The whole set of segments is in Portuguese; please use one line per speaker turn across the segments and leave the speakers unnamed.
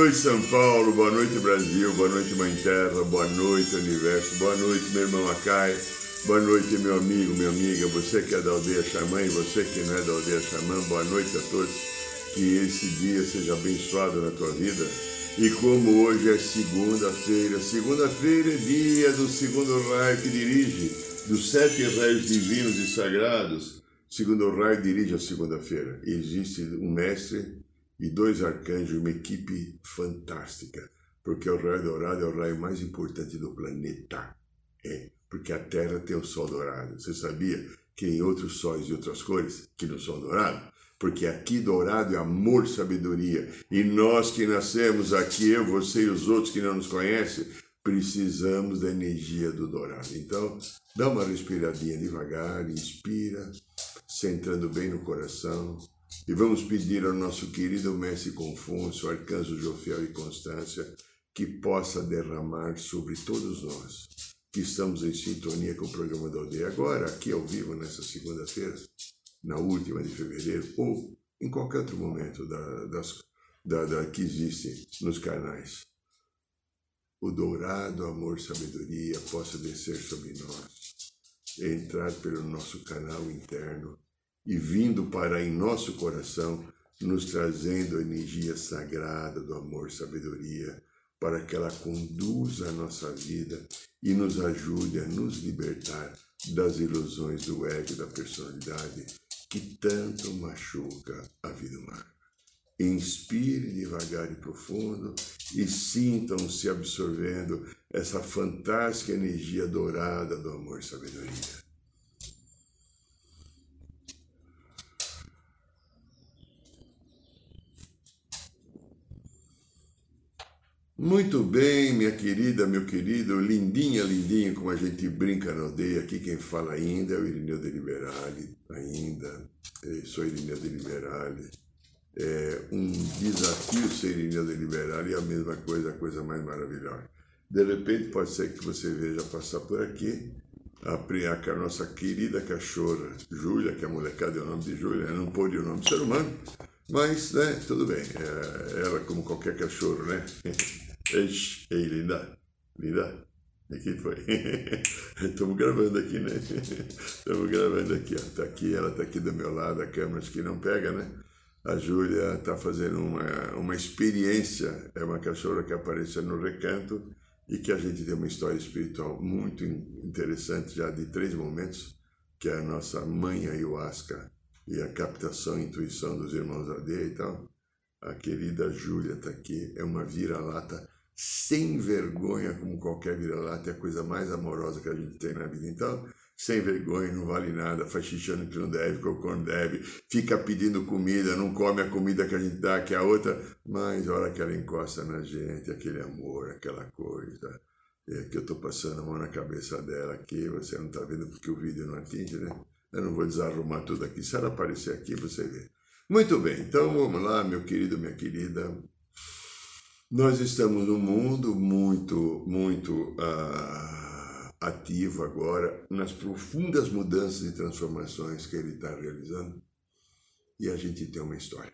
noite, São Paulo, boa noite, Brasil, boa noite, Mãe Terra, boa noite, Universo, boa noite, meu irmão Acai, boa noite, meu amigo, minha amiga, você que é da aldeia Xamã e você que não é da aldeia Xamã, boa noite a todos, que esse dia seja abençoado na tua vida. E como hoje é segunda-feira, segunda-feira é dia do segundo raio que dirige, dos sete raios divinos e sagrados, segundo raio dirige a segunda-feira. Existe um mestre e dois arcanjos, uma equipe fantástica, porque o raio dourado é o raio mais importante do planeta. É, porque a Terra tem o sol dourado. Você sabia que em outros sóis de outras cores, que não são dourados, porque aqui dourado é amor, sabedoria. E nós que nascemos aqui, eu, você e os outros que não nos conhecem, precisamos da energia do dourado. Então, dá uma respiradinha devagar, inspira, centrando bem no coração. E vamos pedir ao nosso querido Mestre Confúcio, Arcanjo Jofiel e Constância, que possa derramar sobre todos nós que estamos em sintonia com o programa da aldeia agora, aqui ao vivo, nessa segunda-feira, na última de fevereiro, ou em qualquer outro momento da, das, da, da, que existe nos canais. O dourado amor sabedoria possa descer sobre nós, entrar pelo nosso canal interno e vindo para em nosso coração, nos trazendo a energia sagrada do amor sabedoria, para que ela conduza a nossa vida e nos ajude a nos libertar das ilusões do ego e da personalidade que tanto machuca a vida humana. Inspire devagar e profundo e sintam-se absorvendo essa fantástica energia dourada do amor e sabedoria. Muito bem, minha querida, meu querido, lindinha, lindinho, como a gente brinca na aldeia. Aqui quem fala ainda é o Irineu de Liberale, ainda. Eu sou Irineu de Liberale. É um desafio ser Irineu de Liberale e a mesma coisa, a coisa mais maravilhosa. De repente pode ser que você veja passar por aqui a, a, nossa querida cachorra, Júlia, que a molecada é o nome de Júlia, não pôde o nome do ser humano, mas, né, tudo bem. É, ela, como qualquer cachorro, né? Eish, ei, linda, linda. Quem foi? Estamos gravando aqui, né? Estamos gravando aqui, ó. Tá aqui, ela tá aqui do meu lado, a câmera acho que não pega, né? A Júlia tá fazendo uma, uma experiência, é uma cachorra que apareceu no recanto e que a gente tem uma história espiritual muito interessante, já de três momentos, que é a nossa mãe ayahuasca e a captação e intuição dos irmãos aldeia e tal. A querida Júlia está aqui, é uma vira-lata sem vergonha, como qualquer vira-lata, é a coisa mais amorosa que a gente tem na vida. Então, sem vergonha, não vale nada, faz xixi no que não deve, não deve, fica pedindo comida, não come a comida que a gente dá, que é a outra, mas a hora que ela encosta na gente, aquele amor, aquela coisa, é que eu estou passando a mão na cabeça dela aqui, você não está vendo porque o vídeo não atinge, né? Eu não vou desarrumar tudo aqui, se ela aparecer aqui, você vê. Muito bem, então vamos lá, meu querido, minha querida. Nós estamos num mundo muito, muito uh, ativo agora, nas profundas mudanças e transformações que ele está realizando, e a gente tem uma história.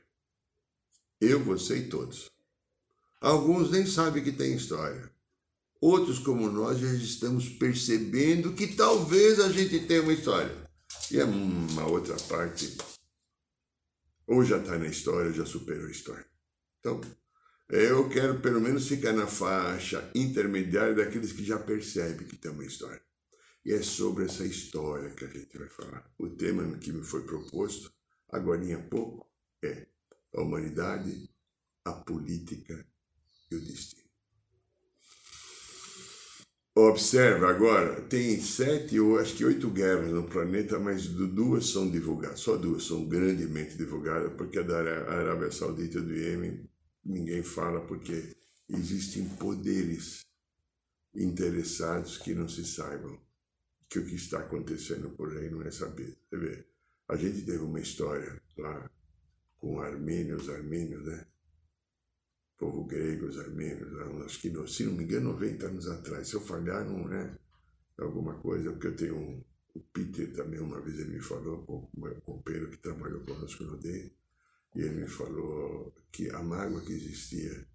Eu, você e todos. Alguns nem sabem que tem história. Outros, como nós, já estamos percebendo que talvez a gente tenha uma história. E é uma outra parte. Ou já está na história, ou já superou a história. Então, eu quero pelo menos ficar na faixa intermediária daqueles que já percebem que tem uma história. E é sobre essa história que a gente vai falar. O tema que me foi proposto, agora há pouco, é a humanidade, a política e o destino. Observa agora, tem sete ou acho que oito guerras no planeta, mas duas são divulgadas, só duas são grandemente divulgadas, porque a da Arábia Saudita e do Iêmen ninguém fala, porque existem poderes interessados que não se saibam que o que está acontecendo por aí não é sabido. Você vê, a gente teve uma história lá com armênios, armênios, né? povo grego, os armênios, acho que, se não me engano, 90 anos atrás. Se eu falhar, não é alguma coisa, porque eu tenho um, o Peter também, uma vez ele me falou, o meu companheiro que trabalhou conosco no DEI, e ele me falou que a mágoa que existia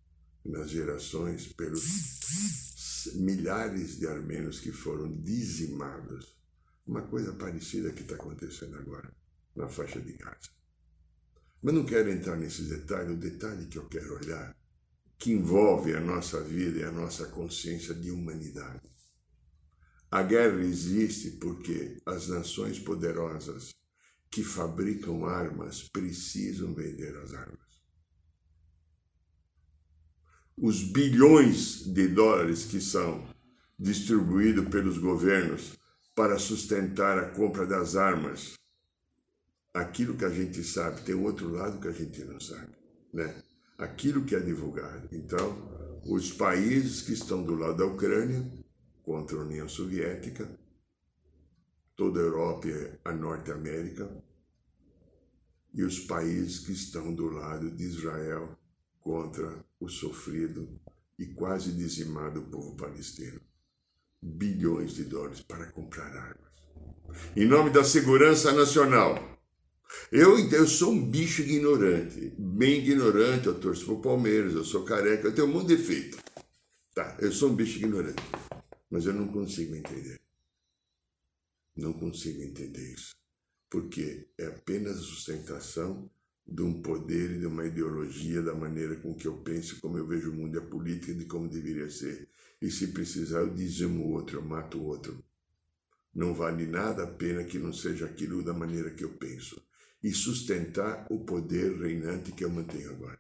nas gerações pelos milhares de armênios que foram dizimados, uma coisa parecida que está acontecendo agora na faixa de Gaza. Mas não quero entrar nesses detalhes, o detalhe que eu quero olhar que envolve a nossa vida e a nossa consciência de humanidade. A guerra existe porque as nações poderosas que fabricam armas precisam vender as armas. Os bilhões de dólares que são distribuídos pelos governos para sustentar a compra das armas, aquilo que a gente sabe tem outro lado que a gente não sabe, né? aquilo que é divulgado. Então, os países que estão do lado da Ucrânia, contra a União Soviética, toda a Europa e a Norte América, e os países que estão do lado de Israel contra o sofrido e quase dizimado povo palestino. Bilhões de dólares para comprar armas. Em nome da segurança nacional, eu, eu sou um bicho ignorante, bem ignorante, eu torço pro Palmeiras, eu sou careca, eu tenho um monte de defeito. Tá, eu sou um bicho ignorante, mas eu não consigo entender. Não consigo entender isso. Porque é apenas a sustentação de um poder e de uma ideologia da maneira com que eu penso, como eu vejo o mundo e a política, de como deveria ser. E se precisar, eu dizimo o outro, eu mato o outro. Não vale nada a pena que não seja aquilo da maneira que eu penso e sustentar o poder reinante que eu mantenho agora.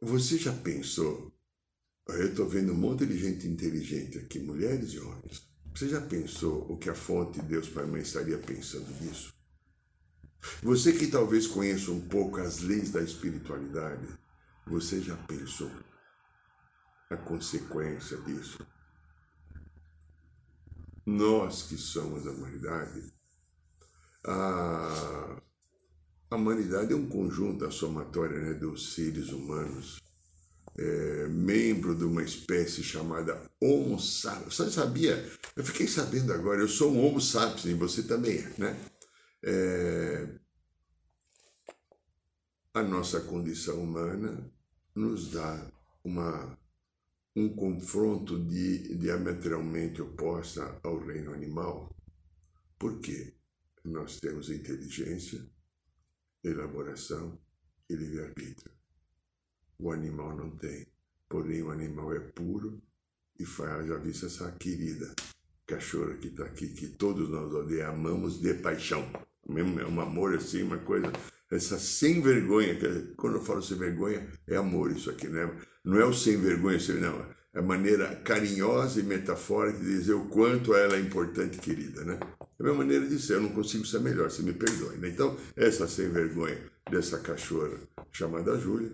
Você já pensou? Eu estou vendo um monte de gente inteligente aqui, mulheres e homens. Você já pensou o que a fonte Deus Pai Mãe estaria pensando nisso? Você que talvez conheça um pouco as leis da espiritualidade, você já pensou a consequência disso? nós que somos a humanidade, a, a humanidade é um conjunto, a somatória né, dos seres humanos, é, membro de uma espécie chamada Homo sapiens. Você sabia? Eu fiquei sabendo agora, eu sou um Homo sapiens e você também é, né? É, a nossa condição humana nos dá uma um confronto de, diametralmente oposta ao reino animal. Por quê? Nós temos inteligência, elaboração e livre-arbítrio. O animal não tem. Porém, o animal é puro e faz, já vista essa querida cachorra que está aqui, que todos nós amamos de paixão. É um amor assim, uma coisa, essa sem vergonha, quando eu falo sem vergonha, é amor isso aqui, né? Não é o sem vergonha, não. É a maneira carinhosa e metafórica de dizer o quanto ela é importante e querida, né? É a minha maneira de ser, eu não consigo ser melhor, se me perdoe. Né? Então, essa sem vergonha dessa cachorra chamada Júlia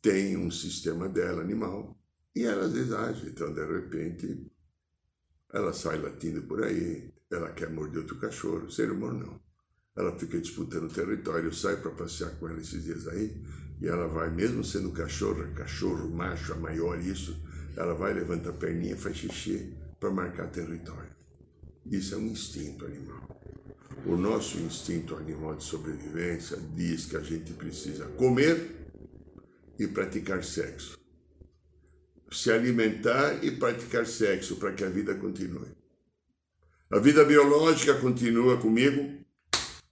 tem um sistema dela animal e ela às vezes age. Então, de repente, ela sai latindo por aí, ela quer morder outro cachorro, ser humano não. Ela fica disputando território, eu saio para passear com ela esses dias aí, e ela vai, mesmo sendo cachorro, cachorro, macho, a maior isso, ela vai, levanta a perninha, faz xixi para marcar território. Isso é um instinto animal. O nosso instinto animal de sobrevivência diz que a gente precisa comer e praticar sexo. Se alimentar e praticar sexo para que a vida continue. A vida biológica continua comigo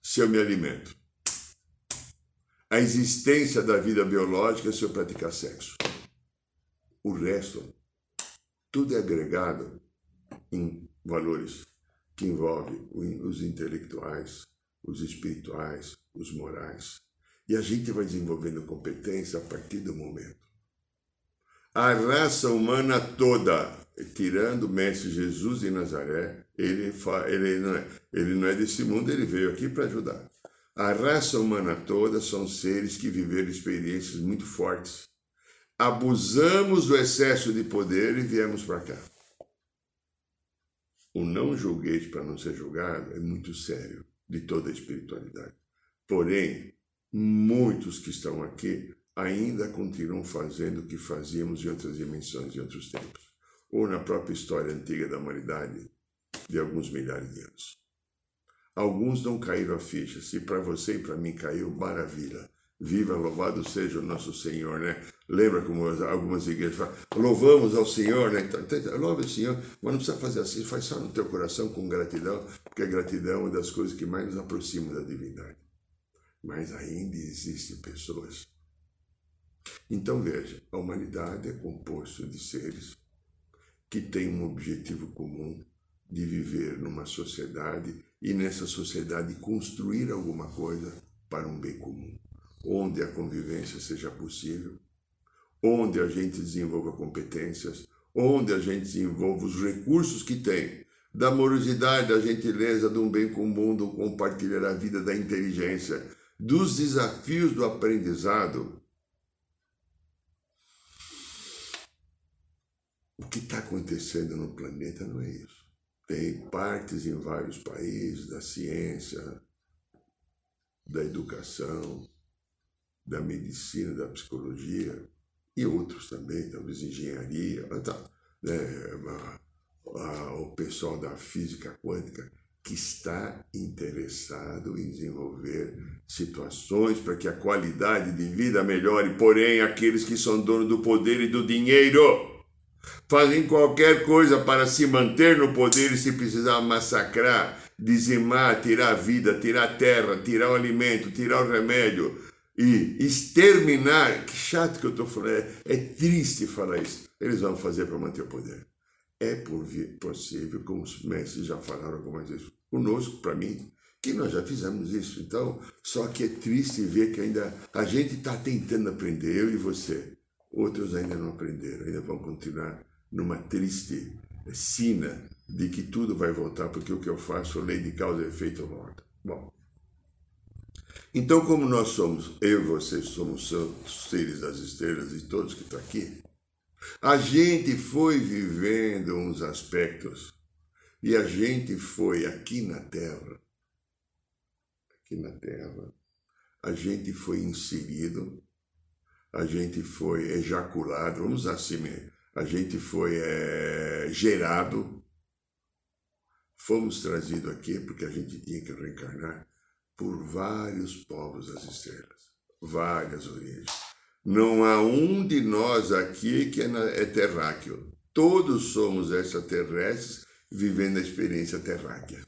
se eu me alimento a existência da vida biológica se eu praticar sexo. O resto, tudo é agregado em valores que envolvem os intelectuais, os espirituais, os morais. E a gente vai desenvolvendo competência a partir do momento a raça humana toda, tirando o Mestre Jesus de Nazaré, ele, ele, não é, ele não é desse mundo, ele veio aqui para ajudar. A raça humana toda são seres que viveram experiências muito fortes. Abusamos do excesso de poder e viemos para cá. O não julguete para não ser julgado é muito sério, de toda a espiritualidade. Porém, muitos que estão aqui ainda continuam fazendo o que fazíamos em outras dimensões, em outros tempos, ou na própria história antiga da humanidade, de alguns milhares de anos. Alguns não caíram a ficha. Se para você e para mim caiu, maravilha. Viva, louvado seja o nosso Senhor, né? Lembra como algumas igrejas falam, louvamos ao Senhor, né? Então, louve o Senhor, mas não precisa fazer assim, faz só no teu coração com gratidão, porque a gratidão é uma das coisas que mais nos aproxima da divindade. Mas ainda existem pessoas. Então veja, a humanidade é composta de seres que têm um objetivo comum de viver numa sociedade e nessa sociedade construir alguma coisa para um bem comum, onde a convivência seja possível, onde a gente desenvolva competências, onde a gente desenvolva os recursos que tem, da amorosidade, da gentileza, de um bem comum, do compartilhar a vida, da inteligência, dos desafios do aprendizado. O que está acontecendo no planeta não é isso tem partes em vários países da ciência, da educação, da medicina, da psicologia e outros também, talvez engenharia, tá, né, a, a, o pessoal da física quântica que está interessado em desenvolver situações para que a qualidade de vida melhore, porém aqueles que são donos do poder e do dinheiro fazem qualquer coisa para se manter no poder e se precisar massacrar, dizimar, tirar a vida, tirar a terra, tirar o alimento, tirar o remédio e exterminar. Que chato que eu estou falando, é, é, triste falar isso. Eles vão fazer para manter o poder. É possível, como os mestres já falaram algumas vezes conosco, para mim, que nós já fizemos isso. Então, só que é triste ver que ainda a gente está tentando aprender, eu e você. Outros ainda não aprenderam, ainda vão continuar numa triste sina de que tudo vai voltar porque o que eu faço, lei de causa e efeito volta. Bom, então como nós somos, eu e vocês somos seres das estrelas e todos que estão aqui, a gente foi vivendo uns aspectos e a gente foi aqui na Terra, aqui na Terra, a gente foi inserido, a gente foi ejaculado, vamos assim mesmo, a gente foi é, gerado, fomos trazidos aqui porque a gente tinha que reencarnar por vários povos das estrelas, várias origens. Não há um de nós aqui que é, é terráqueo. Todos somos extraterrestres vivendo a experiência terráquea.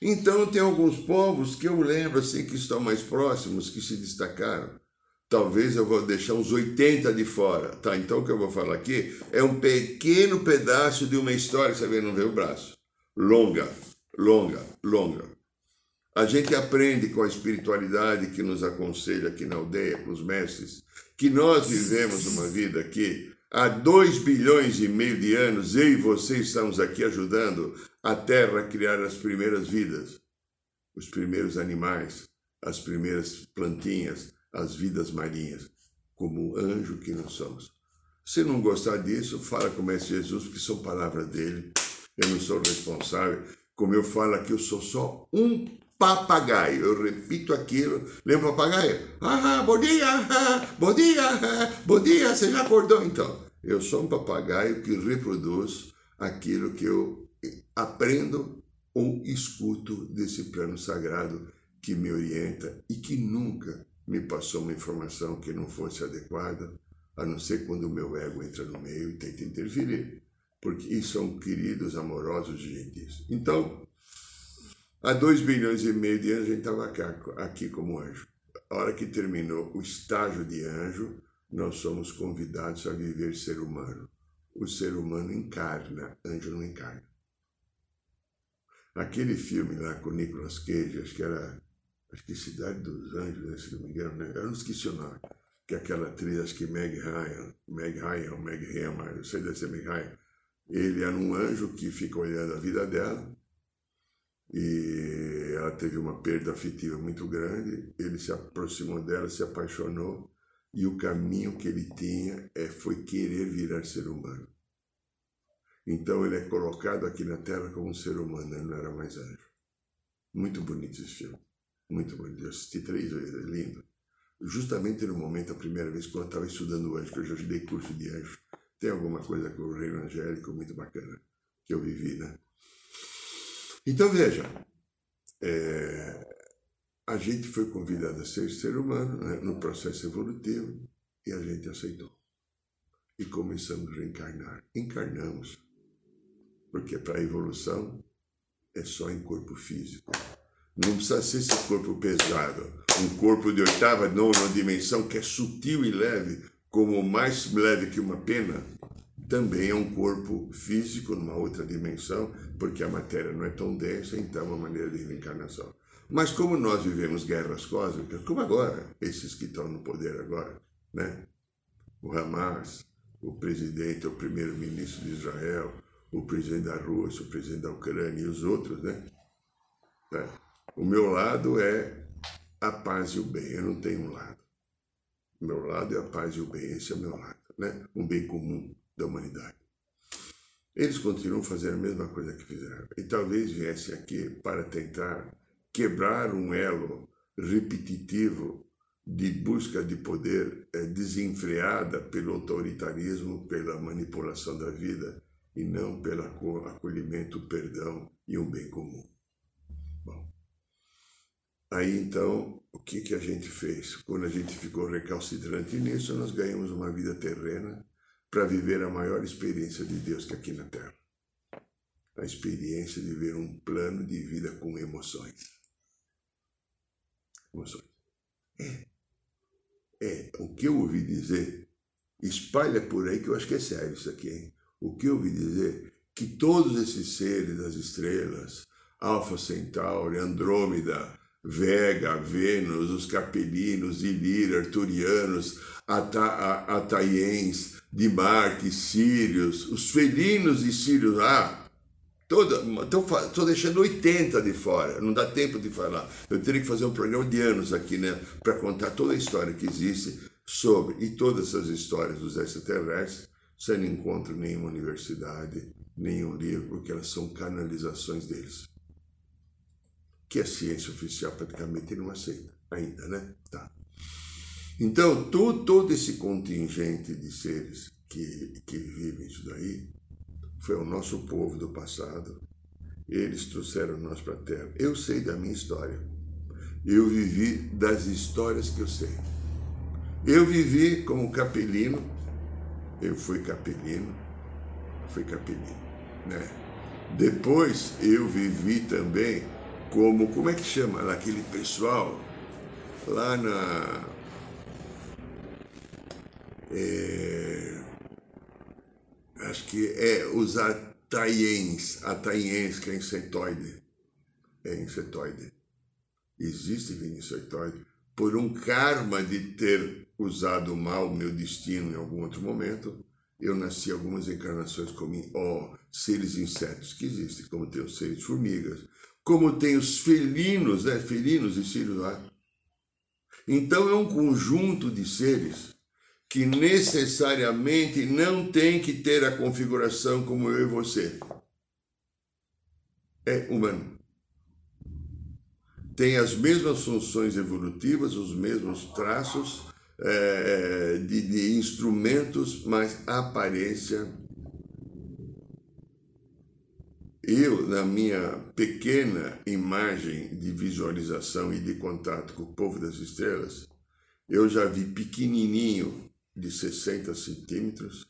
Então tem alguns povos que eu lembro assim que estão mais próximos, que se destacaram talvez eu vou deixar uns 80 de fora. Tá, então o que eu vou falar aqui é um pequeno pedaço de uma história, você vê, não vê o braço. Longa, longa, longa. A gente aprende com a espiritualidade que nos aconselha aqui na aldeia, com os mestres, que nós vivemos uma vida que há dois bilhões e meio de anos, eu e você estamos aqui ajudando a Terra a criar as primeiras vidas, os primeiros animais, as primeiras plantinhas, as vidas marinhas, como anjo que nós somos. Se não gostar disso, fala com o Mestre Jesus, porque são palavras dele. Eu não sou responsável. Como eu falo aqui, eu sou só um papagaio. Eu repito aquilo. Lembra o papagaio? Ah, bom dia, ah, bom dia, ah, bom dia. Você já acordou então? Eu sou um papagaio que reproduz aquilo que eu aprendo ou escuto desse plano sagrado que me orienta e que nunca me passou uma informação que não fosse adequada, a não ser quando o meu ego entra no meio e tenta interferir, porque isso são queridos, amorosos gentis. Então, há dois bilhões e meio de anos a gente estava aqui como anjo. A hora que terminou o estágio de anjo, nós somos convidados a viver ser humano. O ser humano encarna, anjo não encarna. Aquele filme lá com Nicolas Cage, acho que era acho que Cidade dos Anjos, né, se não me engano, né? eu não esqueci o nome. que é aquela atriz, acho que Meg Ryan, Meg Ryan, Meg Ryan, eu sei ser Meg Ryan, ele era um anjo que fica olhando a vida dela e ela teve uma perda afetiva muito grande, ele se aproximou dela, se apaixonou e o caminho que ele tinha é, foi querer virar ser humano. Então ele é colocado aqui na Terra como um ser humano, ele não era mais anjo. Muito bonito esse filme, muito bonito. Eu assisti três vezes, é lindo. Justamente no momento, a primeira vez, quando eu estava estudando anjo, que eu já dei curso de anjo, tem alguma coisa com o reino angélico muito bacana que eu vivi, né? Então veja, é, a gente foi convidado a ser ser humano né, no processo evolutivo e a gente aceitou. E começamos a reencarnar. Encarnamos. Porque para a evolução é só em corpo físico. Não precisa ser esse corpo pesado. Um corpo de oitava, nona dimensão que é sutil e leve, como mais leve que uma pena, também é um corpo físico numa outra dimensão, porque a matéria não é tão densa, então é uma maneira de reencarnação. Mas como nós vivemos guerras cósmicas, como agora, esses que estão no poder agora, né? O Hamas, o presidente, o primeiro-ministro de Israel, o presidente da Rússia, o presidente da Ucrânia e os outros, né? É. O meu lado é a paz e o bem, eu não tenho um lado. O meu lado é a paz e o bem, esse é o meu lado, né? Um bem comum da humanidade. Eles continuam fazendo a mesma coisa que fizeram. E talvez viessem aqui para tentar quebrar um elo repetitivo de busca de poder é, desenfreada pelo autoritarismo, pela manipulação da vida e não pelo acolhimento, perdão e um bem comum. Bom, aí então, o que, que a gente fez? Quando a gente ficou recalcitrante nisso, nós ganhamos uma vida terrena para viver a maior experiência de Deus que aqui na Terra. A experiência de ver um plano de vida com emoções emoções. É. É, o que eu ouvi dizer, espalha por aí que eu acho que é sério isso aqui, hein? O que eu ouvi dizer, que todos esses seres das estrelas, Alfa Centauri, Andrômeda, Vega, Vênus, os capelinos, Ilírio, Arturianos, Ata, Ataiens, de Marte, Sírios, os felinos e Sírios, ah, Estou deixando 80 de fora, não dá tempo de falar. Eu teria que fazer um programa de anos aqui, né? Para contar toda a história que existe sobre. E todas essas histórias dos extraterrestres você não encontra nenhuma universidade, nenhum livro, porque elas são canalizações deles. Que a ciência oficial praticamente não aceita ainda, né? Tá. Então, todo, todo esse contingente de seres que, que vivem isso daí foi o nosso povo do passado. Eles trouxeram nós para a terra. Eu sei da minha história. Eu vivi das histórias que eu sei. Eu vivi como capelino. Eu fui capelino. Fui capelino, né? Depois eu vivi também como, como é que chama aquele pessoal lá na. É, acho que é os ataiens, ataiens, que é insetoide. É insetoide. Existe vida insetoide. Por um karma de ter usado mal o meu destino em algum outro momento, eu nasci algumas encarnações como oh, seres insetos que existem, como tem os seres formigas, como tem os felinos, né? Felinos e seres lá. Então é um conjunto de seres que necessariamente não tem que ter a configuração como eu e você. É humano. Tem as mesmas funções evolutivas, os mesmos traços é, de, de instrumentos, mas aparência. Eu, na minha pequena imagem de visualização e de contato com o povo das estrelas, eu já vi pequenininho de 60 centímetros,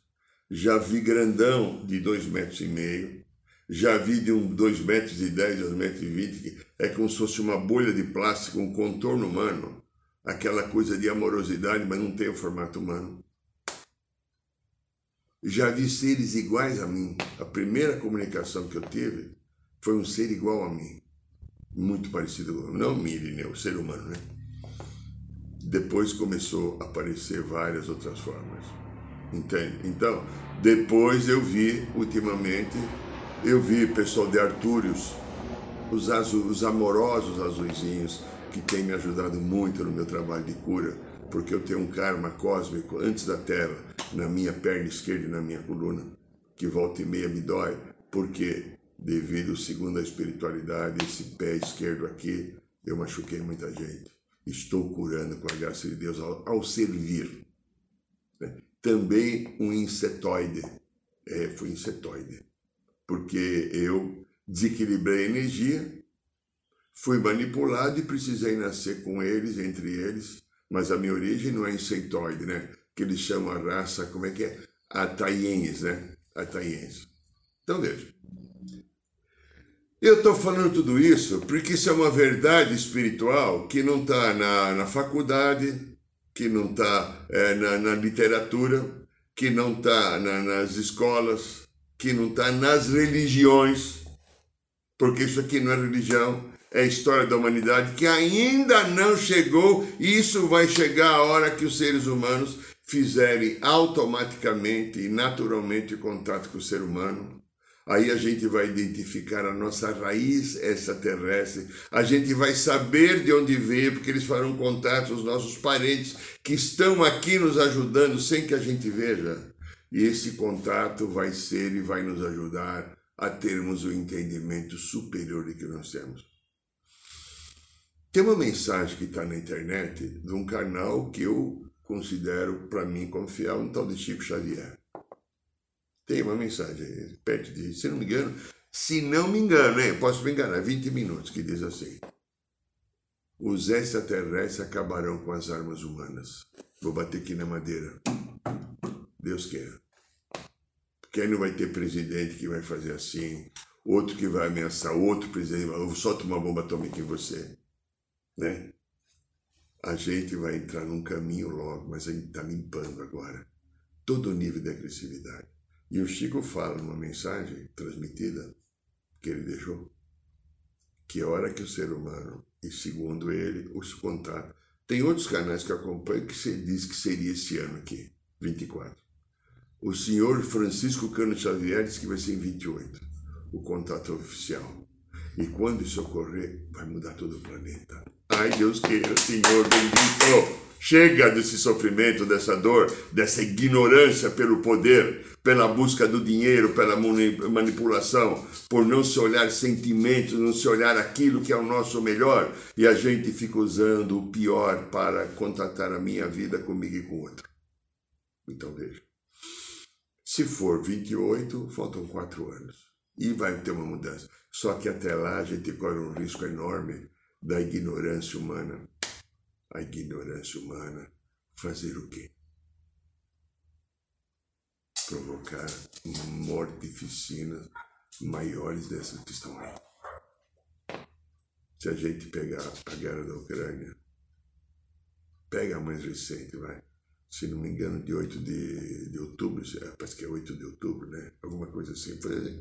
já vi grandão de 2 metros e meio, já vi de um 2 metros e 10, 2 metros e 20, que é como se fosse uma bolha de plástico, um contorno humano, aquela coisa de amorosidade, mas não tem o formato humano. Já vi seres iguais a mim. A primeira comunicação que eu tive foi um ser igual a mim. Muito parecido com Não Mirineu, ser humano, né? depois começou a aparecer várias outras formas. Entende? Então, depois eu vi, ultimamente, eu vi pessoal de Artúrios, os, os amorosos azuizinhos, que têm me ajudado muito no meu trabalho de cura, porque eu tenho um karma cósmico antes da Terra, na minha perna esquerda e na minha coluna, que volta e meia me dói, porque devido, segundo a espiritualidade, esse pé esquerdo aqui, eu machuquei muita gente. Estou curando com a graça de Deus ao, ao servir. Né? Também um insetoide. É, fui insetoide. Porque eu desequilibrei a energia, fui manipulado e precisei nascer com eles, entre eles, mas a minha origem não é insetoide, né? Que eles chamam a raça, como é que é? Ataiense, né? Ataiense. Então veja. Eu estou falando tudo isso porque isso é uma verdade espiritual que não está na, na faculdade, que não está é, na, na, literatura, que não está na, nas escolas, que não está nas religiões, porque isso aqui não é religião, é história da humanidade que ainda não chegou, e isso vai chegar a hora que os seres humanos fizerem automaticamente e naturalmente contato com o ser humano Aí a gente vai identificar a nossa raiz extraterrestre, a gente vai saber de onde veio, porque eles farão contato os nossos parentes que estão aqui nos ajudando sem que a gente veja. E esse contato vai ser e vai nos ajudar a termos o entendimento superior que nós temos. Tem uma mensagem que está na internet de um canal que eu considero para mim confiar, um tal de Chico Xavier. Tem uma mensagem perto de, se não me engano, se não me engano, hein, posso me enganar, 20 minutos, que diz assim: Os extraterrestres acabarão com as armas humanas. Vou bater aqui na madeira. Deus queira. Porque aí não vai ter presidente que vai fazer assim, outro que vai ameaçar outro presidente, eu solto uma bomba atômica em você. Né? A gente vai entrar num caminho logo, mas a gente está limpando agora todo o nível de agressividade. E o Chico fala numa mensagem transmitida que ele deixou, que a hora que o ser humano, e segundo ele, os contatos. Tem outros canais que acompanham que você diz que seria esse ano aqui, 24. O senhor Francisco Cano Xavier diz que vai ser em 28, o contato oficial. E quando isso ocorrer, vai mudar todo o planeta. Ai, Deus queira, Senhor bendito! Chega desse sofrimento, dessa dor, dessa ignorância pelo poder, pela busca do dinheiro, pela manipulação, por não se olhar sentimentos, não se olhar aquilo que é o nosso melhor, e a gente fica usando o pior para contatar a minha vida comigo e com outro. Então veja. Se for 28, faltam quatro anos. E vai ter uma mudança. Só que até lá a gente corre um risco enorme da ignorância humana a ignorância humana fazer o quê? Provocar mortificinas maiores dessas que estão aí. Se a gente pegar a guerra da Ucrânia, pega a mais recente, vai. Se não me engano, de 8 de, de outubro, parece que é 8 de outubro, né? Alguma coisa assim, foi a gente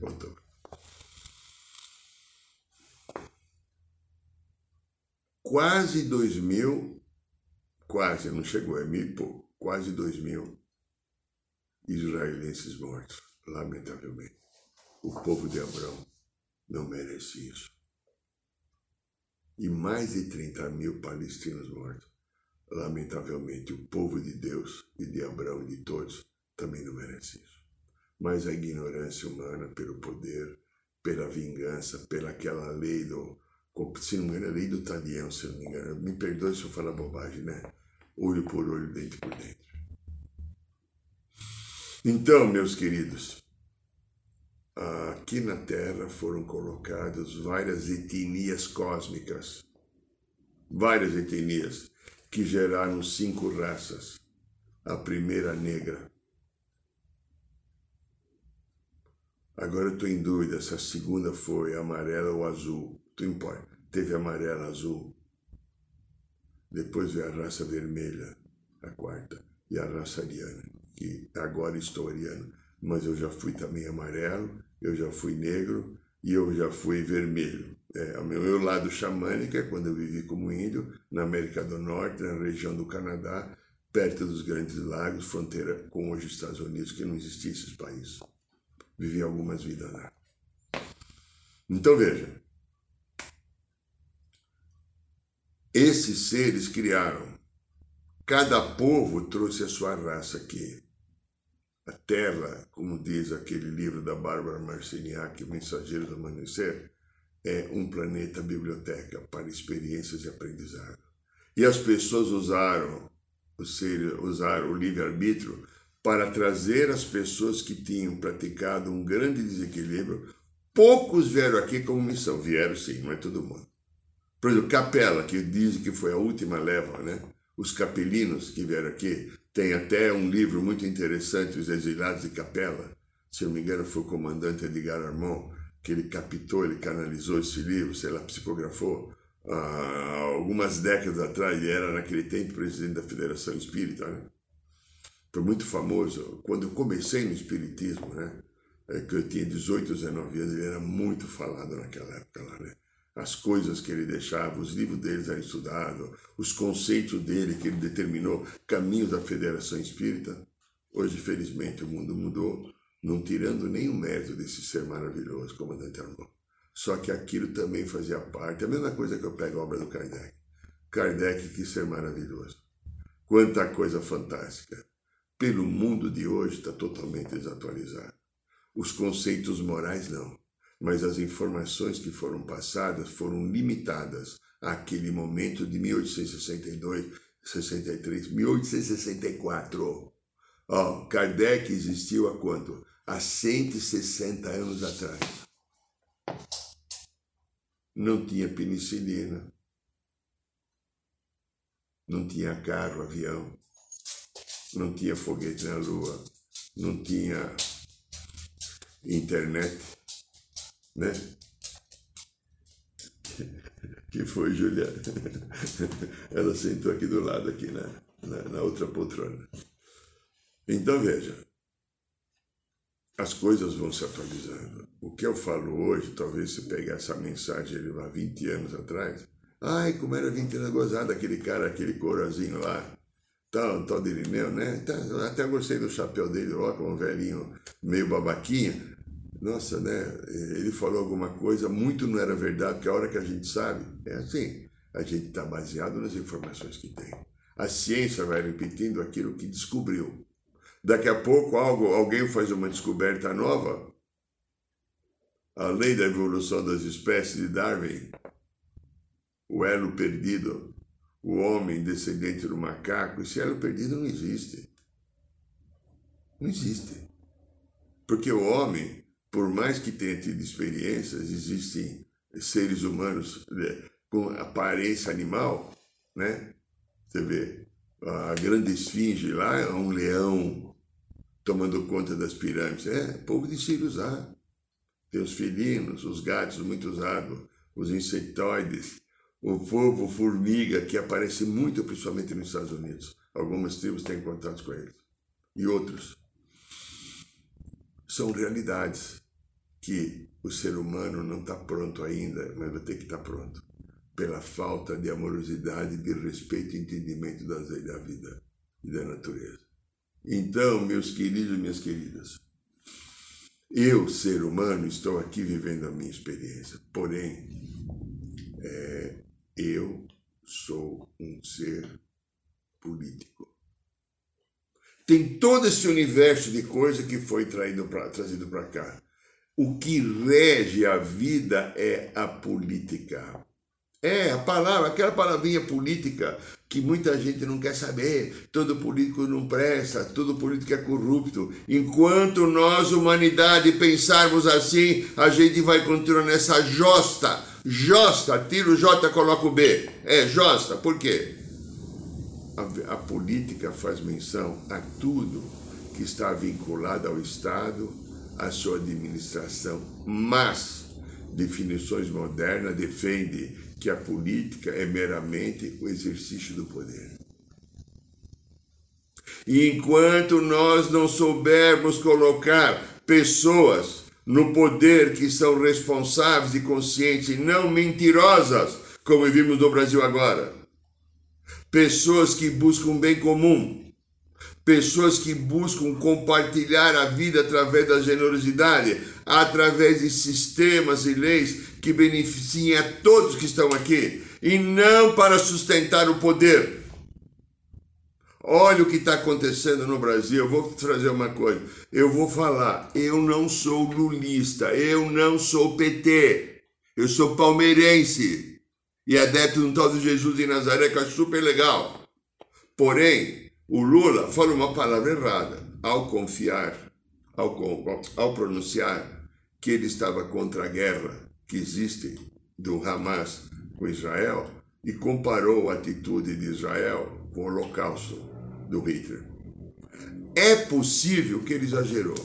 quase dois mil, quase, não chegou, é mil e pouco, quase dois mil israelenses mortos, lamentavelmente. O povo de Abraão não merece isso. E mais de 30 mil palestinos mortos. Lamentavelmente, o povo de Deus e de Abraão e de todos também não merece isso. Mas a ignorância humana pelo poder, pela vingança, pela aquela lei do, se não me engano, é lei do Talião, se não me engano. Me perdoe se eu falar bobagem, né? Olho por olho, dente por dente. Então, meus queridos, aqui na Terra foram colocadas várias etnias cósmicas, várias etnias que geraram cinco raças. A primeira negra. Agora eu estou em dúvida se a segunda foi amarela ou azul tu importa. Teve amarela, azul. Depois veio a raça vermelha, a quarta, e a raça ariana, que agora estou ariano. Mas eu já fui também amarelo, eu já fui negro, e eu já fui vermelho. É, o meu lado xamânico é quando eu vivi como índio na América do Norte, na região do Canadá, perto dos Grandes Lagos, fronteira com hoje Estados Unidos, que não existia esses países. Vivi algumas vidas lá. Então veja, esses seres criaram, cada povo trouxe a sua raça aqui. A Terra, como diz aquele livro da Bárbara Marciniak, Mensageiro do Amanhecer, é um planeta biblioteca para experiências e aprendizado. E as pessoas usaram o, ser, usaram o livre-arbítrio para trazer as pessoas que tinham praticado um grande desequilíbrio. Poucos vieram aqui como missão, vieram sim, não é todo mundo. Por exemplo, Capela, que dizem que foi a última leva, né? Os capelinos que vieram aqui, tem até um livro muito interessante, Os Exilados de Capela. Se eu não me engano, foi o comandante Edgar Armand, que ele captou, ele canalizou esse livro, sei lá, psicografou. Ah, algumas décadas atrás, ele era naquele tempo presidente da Federação Espírita, né? Foi muito famoso. Quando eu comecei no Espiritismo, né? É que eu tinha 18, 19 anos, ele era muito falado naquela época lá, né? As coisas que ele deixava, os livros deles eram estudados, os conceitos dele que ele determinou, caminhos da Federação Espírita. Hoje, felizmente, o mundo mudou, não tirando nenhum mérito desse ser maravilhoso, comandante Armand. Só que aquilo também fazia parte, a mesma coisa que eu pego a obra do Kardec. Kardec quis ser maravilhoso. Quanta coisa fantástica. Pelo mundo de hoje está totalmente desatualizado. Os conceitos morais não mas as informações que foram passadas foram limitadas àquele momento de 1862, 63, 1864. Ó, oh, Kardec existiu há quanto? Há 160 anos atrás. Não tinha penicilina, não tinha carro, avião, não tinha foguete na lua, não tinha internet né? Que foi, Julia? Ela sentou aqui do lado, aqui na, na, na outra poltrona. Então, veja, as coisas vão se atualizando. O que eu falo hoje, talvez se pegar essa mensagem de lá 20 anos atrás, ai, como era 20 anos gozado, aquele cara, aquele corozinho lá, tal, tal de Irineu, né? Até gostei do chapéu dele, ó, como um velhinho meio babaquinha, nossa, né? Ele falou alguma coisa, muito não era verdade, porque a hora que a gente sabe, é assim, a gente está baseado nas informações que tem. A ciência vai repetindo aquilo que descobriu. Daqui a pouco algo, alguém faz uma descoberta nova, a lei da evolução das espécies de Darwin, o elo perdido, o homem descendente do macaco, esse elo perdido não existe. Não existe. Porque o homem por mais que tenha tido experiências, existem seres humanos né, com aparência animal, né? Você vê, a grande esfinge lá é um leão tomando conta das pirâmides. É, povo de Sirusá. Tem os felinos, os gatos muito usados, os insetoides, o povo formiga, que aparece muito, principalmente nos Estados Unidos. Algumas tribos têm contato com eles. E outros são realidades que o ser humano não está pronto ainda, mas vai ter que estar tá pronto, pela falta de amorosidade, de respeito e entendimento das leis da vida e da natureza. Então, meus queridos e minhas queridas, eu, ser humano, estou aqui vivendo a minha experiência, porém, é, eu sou um ser político tem todo esse universo de coisa que foi pra, trazido para cá. O que rege a vida é a política. É, a palavra, aquela palavrinha política que muita gente não quer saber. Todo político não presta, todo político é corrupto. Enquanto nós, humanidade, pensarmos assim, a gente vai continuar nessa josta. Josta, tira o J, coloca o B. É, josta, por quê? a, a política faz menção a tudo que está vinculado ao Estado, à sua administração, mas definições modernas defendem que a política é meramente o exercício do poder. E enquanto nós não soubermos colocar pessoas no poder que são responsáveis e conscientes e não mentirosas, como vimos no Brasil agora. Pessoas que buscam bem comum, pessoas que buscam compartilhar a vida através da generosidade, através de sistemas e leis que beneficiem a todos que estão aqui, e não para sustentar o poder. Olha o que está acontecendo no Brasil. Eu vou trazer uma coisa. Eu vou falar. Eu não sou lulista. Eu não sou PT. Eu sou palmeirense. E adepto de um tal de Jesus de Nazaré que é super legal. Porém, o Lula fala uma palavra errada ao confiar, ao, ao pronunciar que ele estava contra a guerra que existe do Hamas com Israel e comparou a atitude de Israel com o holocausto do Hitler. É possível que ele exagerou.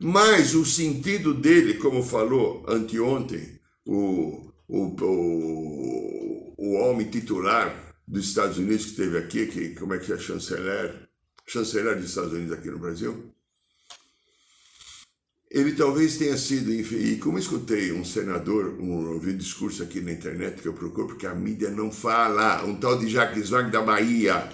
Mas o sentido dele, como falou anteontem o, o, o, o homem titular dos Estados Unidos que esteve aqui, que como é que é chanceler, chanceler dos Estados Unidos aqui no Brasil, ele talvez tenha sido, e como escutei um senador, um, ouvi um discurso aqui na internet que eu procuro, porque a mídia não fala, um tal de Jacques Wagner da Bahia,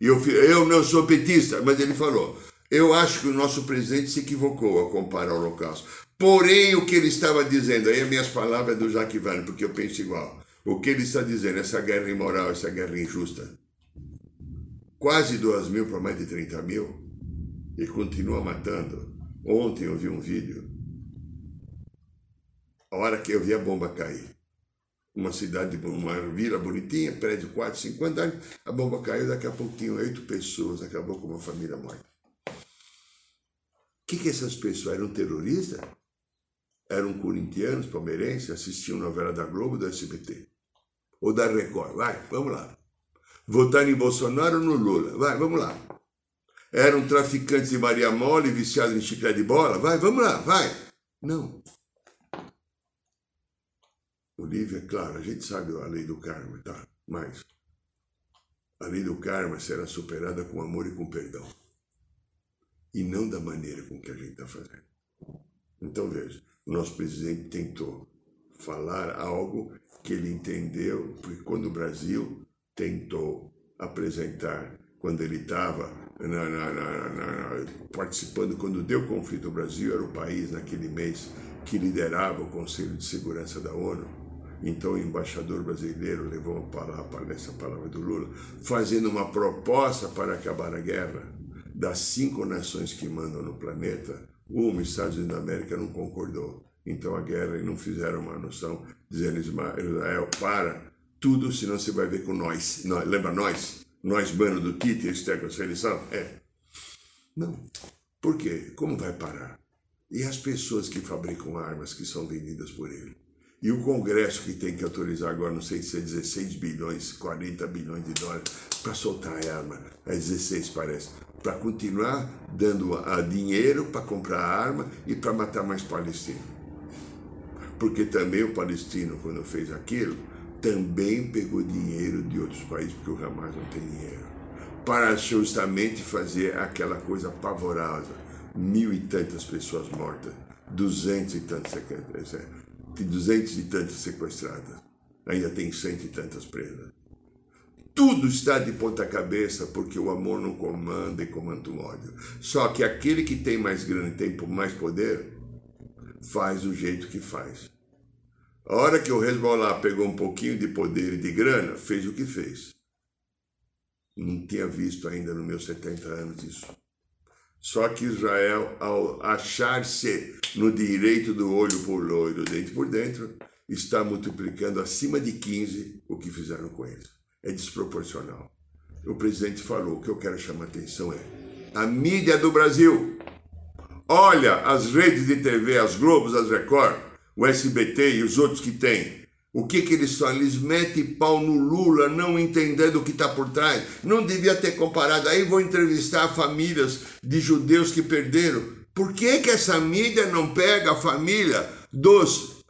e eu, eu não sou petista, mas ele falou, eu acho que o nosso presidente se equivocou ao comparar o Holocausto. Porém, o que ele estava dizendo, aí as minhas palavras é do Jacques Wagner, porque eu penso igual. O que ele está dizendo? Essa guerra imoral, essa guerra injusta. Quase 2 mil para mais de 30 mil. E continua matando. Ontem eu vi um vídeo. A hora que eu vi a bomba cair. Uma cidade, uma vila bonitinha, prédio 4, 5 andares. A bomba caiu, daqui a pouquinho, oito pessoas. Acabou com uma família morta. O que, que essas pessoas eram terroristas? Eram corintianos, palmeirenses, assistiam novela da Globo do SBT ou da Record. Vai, vamos lá. Votar em Bolsonaro ou no Lula? Vai, vamos lá. Eram traficantes de Maria Mole, viciados em chiclete de bola? Vai, vamos lá, vai. Não. Olívia, claro, a gente sabe a lei do karma, tá? Mas a lei do karma será superada com amor e com perdão. E não da maneira com que a gente está fazendo. Então veja, o nosso presidente tentou falar algo que ele entendeu, porque quando o Brasil tentou apresentar, quando ele estava participando, quando deu conflito, o Brasil era o país naquele mês que liderava o Conselho de Segurança da ONU. Então o embaixador brasileiro levou a palavra, essa palavra do Lula, fazendo uma proposta para acabar a guerra. Das cinco nações que mandam no planeta, uma, Estados Unidos da América, não concordou então a guerra e não fizeram uma noção, dizendo Israel, para tudo, senão você vai ver com nós. nós lembra nós? Nós, bando do Tite, eles têm a seleção? É. Não. Por quê? Como vai parar? E as pessoas que fabricam armas que são vendidas por ele? E o Congresso que tem que autorizar agora, não sei se é 16 bilhões, 40 bilhões de dólares para soltar a arma, é 16 parece, para continuar dando dinheiro para comprar arma e para matar mais palestinos porque também o palestino, quando fez aquilo, também pegou dinheiro de outros países, porque o Hamas não tem dinheiro, para justamente fazer aquela coisa pavorosa. Mil e tantas pessoas mortas, duzentos e tantas, duzentos e tantas sequestradas, ainda tem cento e tantas presas. Tudo está de ponta cabeça porque o amor não comanda e comanda o ódio. Só que aquele que tem mais grana e tem mais poder, faz do jeito que faz. A hora que o Hezbollah pegou um pouquinho de poder e de grana, fez o que fez. Não tinha visto ainda nos meus 70 anos isso. Só que Israel, ao achar-se no direito do olho por loiro, dente por dentro, está multiplicando acima de 15 o que fizeram com eles. É desproporcional. O presidente falou, o que eu quero chamar a atenção é a mídia do Brasil Olha as redes de TV, as Globos, as Record, o SBT e os outros que tem. O que, que eles são? Eles metem pau no Lula, não entendendo o que está por trás. Não devia ter comparado. Aí vou entrevistar famílias de judeus que perderam. Por que, que essa mídia não pega a família dos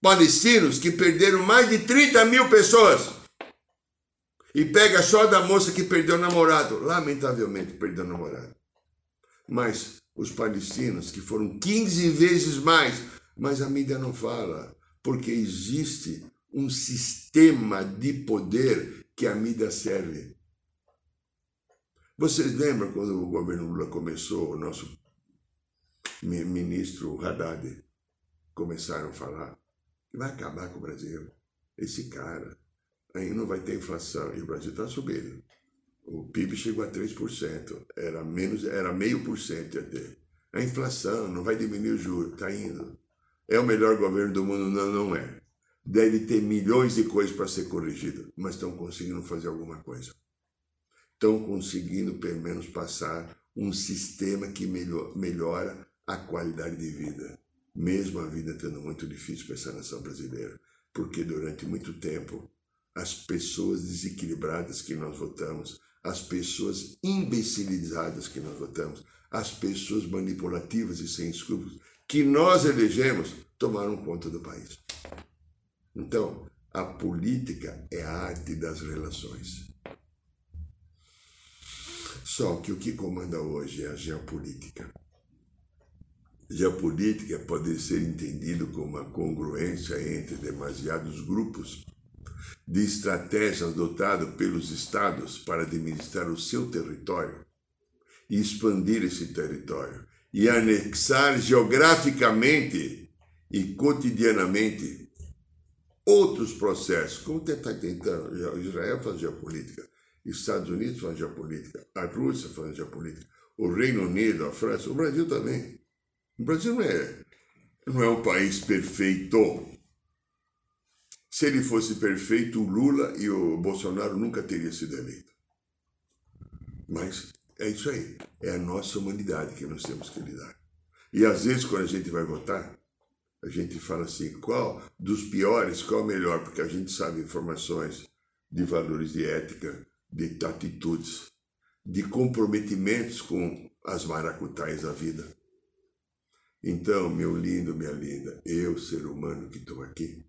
palestinos que perderam mais de 30 mil pessoas? E pega só da moça que perdeu o namorado. Lamentavelmente perdeu o namorado. Mas os palestinos, que foram 15 vezes mais, mas a mídia não fala, porque existe um sistema de poder que a mídia serve. Vocês lembram quando o governo Lula começou, o nosso ministro Haddad começaram a falar que vai acabar com o Brasil. Esse cara, aí não vai ter inflação e o Brasil está subindo. O PIB chegou a 3%, era menos, era meio por cento até. A inflação não vai diminuir o juro, está indo. É o melhor governo do mundo? Não, não é. Deve ter milhões de coisas para ser corrigido, mas estão conseguindo fazer alguma coisa. Estão conseguindo, pelo menos, passar um sistema que melhor, melhora a qualidade de vida, mesmo a vida tendo muito difícil para essa nação brasileira, porque durante muito tempo as pessoas desequilibradas que nós votamos as pessoas imbecilizadas que nós votamos, as pessoas manipulativas e sem escrúpulos que nós elegemos tomaram conta do país. Então, a política é a arte das relações. Só que o que comanda hoje é a geopolítica. Geopolítica pode ser entendido como uma congruência entre demasiados grupos de estratégia adotada pelos estados para administrar o seu território e expandir esse território e anexar geograficamente e cotidianamente outros processos, como está tentando, Israel faz geopolítica, Estados Unidos faz geopolítica, a Rússia faz geopolítica, o Reino Unido, a França, o Brasil também. O Brasil não é, não é um país perfeito, se ele fosse perfeito, o Lula e o Bolsonaro nunca teriam sido eleitos. Mas é isso aí. É a nossa humanidade que nós temos que lidar. E às vezes, quando a gente vai votar, a gente fala assim: qual dos piores, qual o melhor? Porque a gente sabe informações de valores de ética, de atitudes, de comprometimentos com as maracutais da vida. Então, meu lindo, minha linda, eu, ser humano que estou aqui,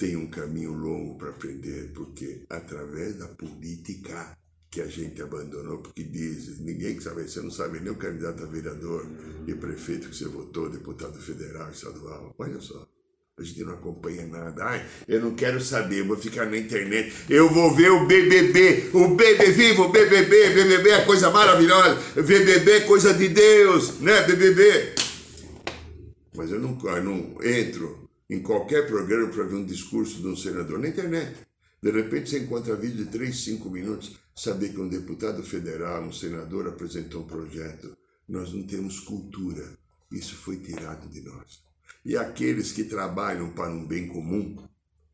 tem um caminho longo para aprender, porque através da política que a gente abandonou, porque diz, ninguém que sabe, você não sabe nem o candidato a vereador e prefeito que você votou, deputado federal, estadual, olha só. A gente não acompanha nada. Ai, eu não quero saber, vou ficar na internet. Eu vou ver o BBB, o BBB vivo, BBB, BBB é coisa maravilhosa. BBB é coisa de Deus, né, BBB? Mas eu não, eu não entro em qualquer programa para ver um discurso de um senador na internet. De repente você encontra vídeo de 3, 5 minutos, saber que um deputado federal, um senador apresentou um projeto. Nós não temos cultura. Isso foi tirado de nós. E aqueles que trabalham para um bem comum,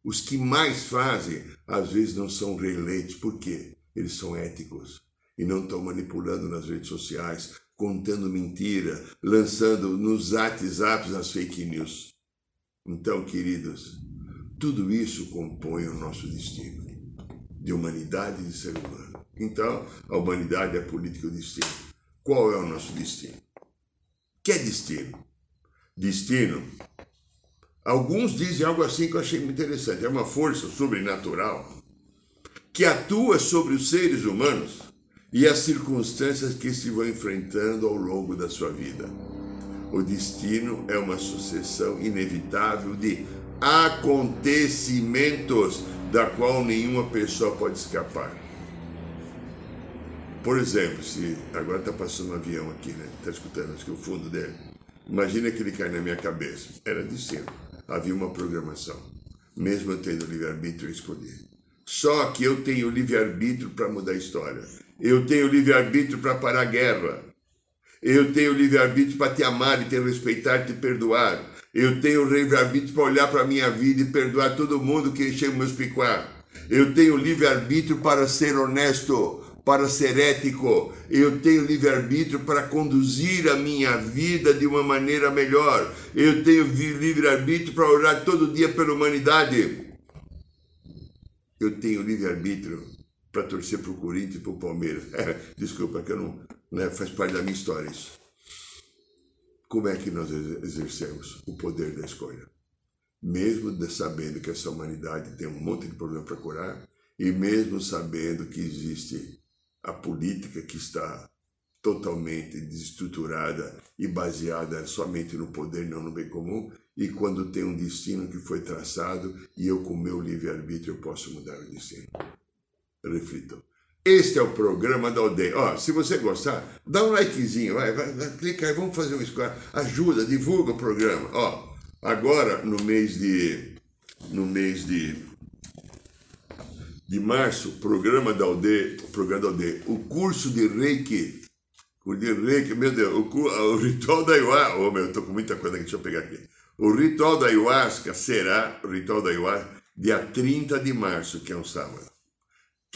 os que mais fazem, às vezes não são reeleitos. Por quê? Eles são éticos e não estão manipulando nas redes sociais, contando mentira, lançando nos WhatsApps as fake news. Então, queridos, tudo isso compõe o nosso destino de humanidade e de ser humano. Então, a humanidade é política e o destino. Qual é o nosso destino? Que é destino? Destino. Alguns dizem algo assim que eu achei muito interessante. É uma força sobrenatural que atua sobre os seres humanos e as circunstâncias que se vão enfrentando ao longo da sua vida. O destino é uma sucessão inevitável de acontecimentos da qual nenhuma pessoa pode escapar. Por exemplo, se agora está passando um avião aqui, né? Está escutando, acho que o fundo dele. Imagina que ele cai na minha cabeça. Era destino. Havia uma programação. Mesmo eu tendo livre-arbítrio, eu escolhi. Só que eu tenho livre-arbítrio para mudar a história. Eu tenho livre-arbítrio para parar a guerra. Eu tenho livre-arbítrio para te amar, e te respeitar, te perdoar. Eu tenho livre-arbítrio para olhar para a minha vida e perdoar todo mundo que encheu meus picuar. Eu tenho livre-arbítrio para ser honesto, para ser ético. Eu tenho livre-arbítrio para conduzir a minha vida de uma maneira melhor. Eu tenho livre-arbítrio para orar todo dia pela humanidade. Eu tenho livre-arbítrio para torcer para o Corinthians e para o Palmeiras. Desculpa que eu não, né, faz parte da minha história isso. Como é que nós exercemos o poder da escolha? Mesmo sabendo que essa humanidade tem um monte de problema para curar, e mesmo sabendo que existe a política que está totalmente desestruturada e baseada somente no poder, não no bem comum, e quando tem um destino que foi traçado e eu, com meu livre-arbítrio, posso mudar o destino. Reflitam. Este é o programa da aldeia. Ó, se você gostar, dá um likezinho, vai, vai, vai clica aí, vamos fazer um score. Ajuda, divulga o programa. Ó, agora no mês de no mês de de março, programa da aldeia, programa da aldeia, o curso de Reiki, o de Reiki, meu Deus, o, o ritual da ayahuasca, oh, meu, eu tô com muita coisa aqui, deixa eu pegar aqui. O ritual da ayahuasca será, o ritual da ayahuasca, dia 30 de março, que é um sábado.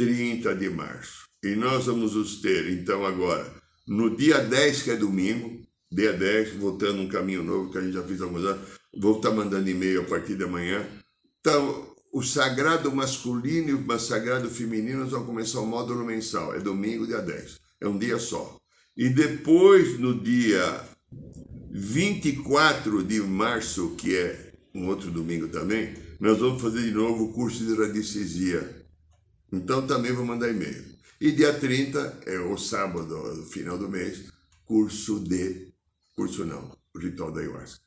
30 de março. E nós vamos os ter, então, agora, no dia 10, que é domingo, dia 10, voltando um caminho novo que a gente já fez alguns anos, vou estar mandando e-mail a partir de amanhã. Então, o sagrado masculino e o sagrado feminino vão começar o módulo mensal. É domingo, dia 10. É um dia só. E depois, no dia 24 de março, que é um outro domingo também, nós vamos fazer de novo o curso de radiestesia então também vou mandar e-mail. E dia 30 é o sábado, final do mês, curso de. Curso não, o ritual da ayahuasca.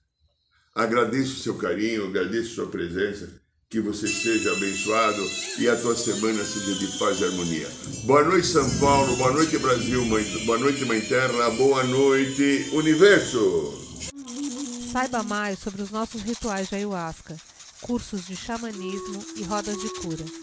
Agradeço o seu carinho, agradeço a sua presença, que você seja abençoado e a tua semana seja de paz e harmonia. Boa noite, São Paulo, boa noite, Brasil, mãe, boa noite, Mãe Terra, boa noite, Universo.
Saiba mais sobre os nossos rituais de ayahuasca, cursos de xamanismo e rodas de cura.